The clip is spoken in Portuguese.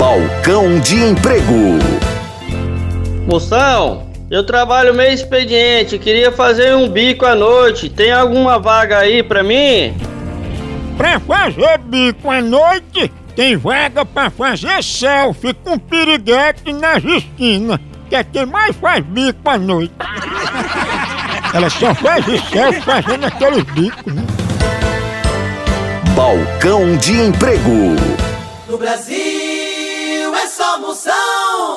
Balcão de Emprego. Moção, eu trabalho meio expediente, queria fazer um bico à noite. Tem alguma vaga aí pra mim? Pra fazer bico à noite, tem vaga pra fazer selfie com piriguete nas esquinas. Que é quem mais faz bico à noite. Ela só faz selfie fazendo aqueles bicos, né? Balcão de Emprego. No Brasil Promoção